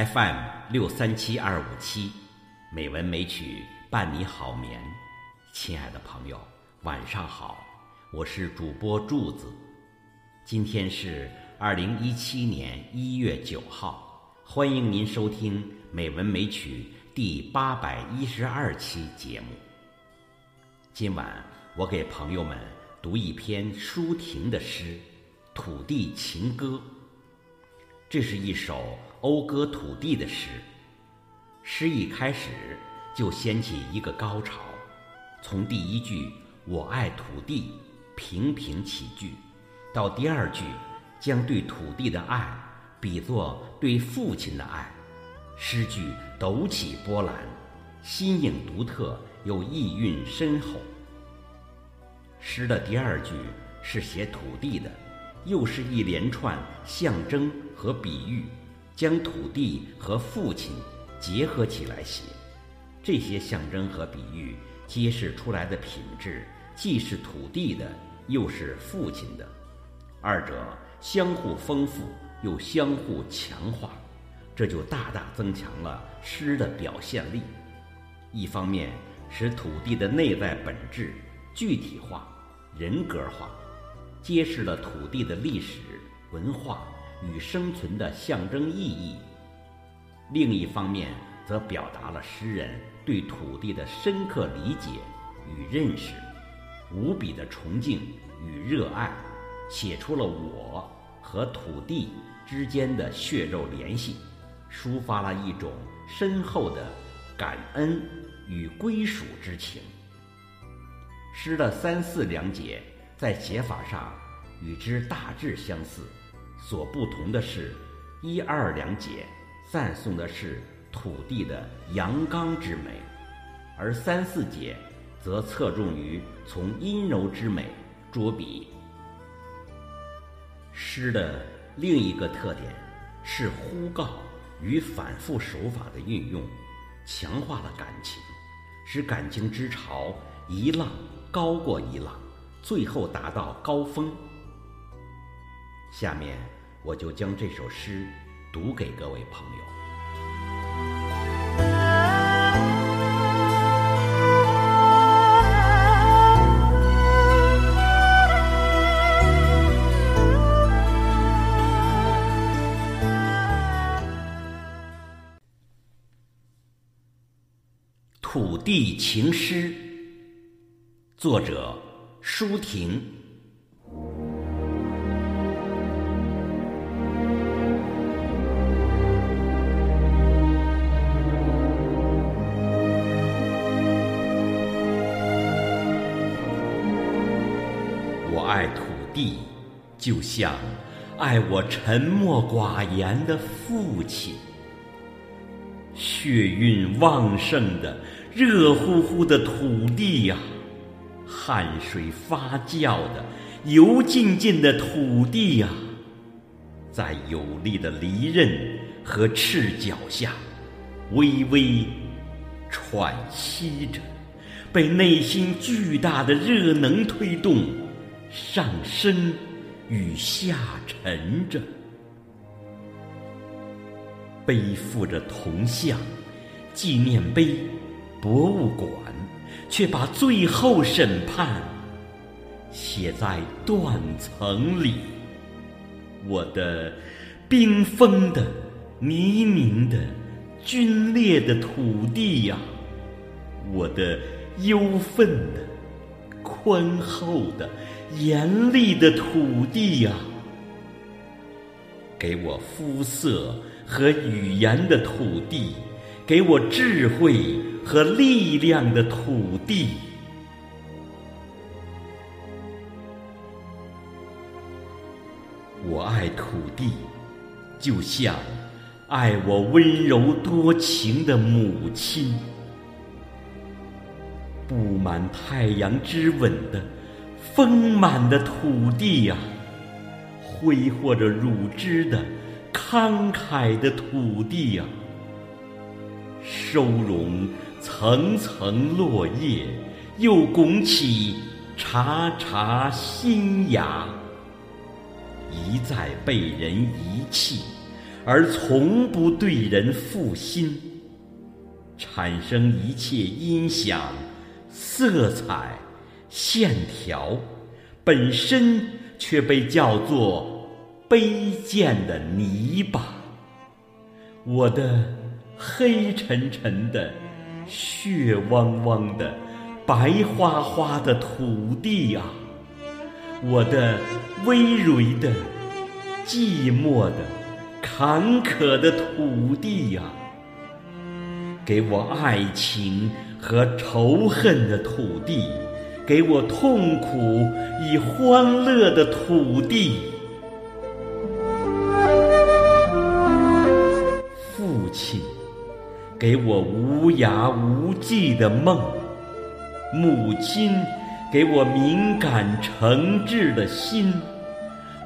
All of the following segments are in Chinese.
FM 六三七二五七，美文美曲伴你好眠。亲爱的朋友，晚上好，我是主播柱子。今天是二零一七年一月九号，欢迎您收听《美文美曲》第八百一十二期节目。今晚我给朋友们读一篇舒婷的诗《土地情歌》。这是一首讴歌土地的诗。诗一开始就掀起一个高潮，从第一句“我爱土地”平平起句，到第二句将对土地的爱比作对父亲的爱，诗句陡起波澜，新颖独特又意蕴深厚。诗的第二句是写土地的。又是一连串象征和比喻，将土地和父亲结合起来写。这些象征和比喻揭示出来的品质，既是土地的，又是父亲的，二者相互丰富又相互强化，这就大大增强了诗的表现力。一方面使土地的内在本质具体化、人格化。揭示了土地的历史文化与生存的象征意义。另一方面，则表达了诗人对土地的深刻理解与认识，无比的崇敬与热爱，写出了我和土地之间的血肉联系，抒发了一种深厚的感恩与归属之情。诗的三四两节。在写法上与之大致相似，所不同的是，一二两节赞颂的是土地的阳刚之美，而三四节则侧重于从阴柔之美着笔。诗的另一个特点是呼告与反复手法的运用，强化了感情，使感情之潮一浪高过一浪。最后达到高峰。下面我就将这首诗读给各位朋友。土地情诗，作者。舒婷，我爱土地，就像爱我沉默寡言的父亲。血运旺盛的、热乎乎的土地呀！汗水发酵的、油浸浸的土地呀，在有力的犁刃和赤脚下，微微喘息着，被内心巨大的热能推动，上升与下沉着，背负着铜像、纪念碑、博物馆。却把最后审判写在断层里。我的冰封的、泥泞的、皲裂的土地呀，我的忧愤的、宽厚的、严厉的土地呀，给我肤色和语言的土地，给我智慧。和力量的土地，我爱土地，就像爱我温柔多情的母亲。布满太阳之吻的丰满的土地呀，挥霍着乳汁的慷慨的土地呀，收容。层层落叶，又拱起茬茬新芽，一再被人遗弃，而从不对人负心，产生一切音响、色彩、线条，本身却被叫做卑贱的泥巴。我的黑沉沉的、血汪汪的、白花花的土地啊！我的葳蕤的、寂寞的、坎坷的土地呀！给我爱情和仇恨的土地，给我痛苦与欢乐的土地。给我无涯无际的梦；母亲。给我敏感诚挚的心，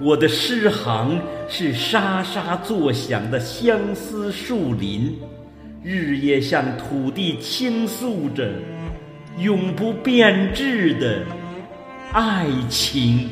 我的诗行是沙沙作响的相思树林，日夜向土地倾诉着永不变质的爱情。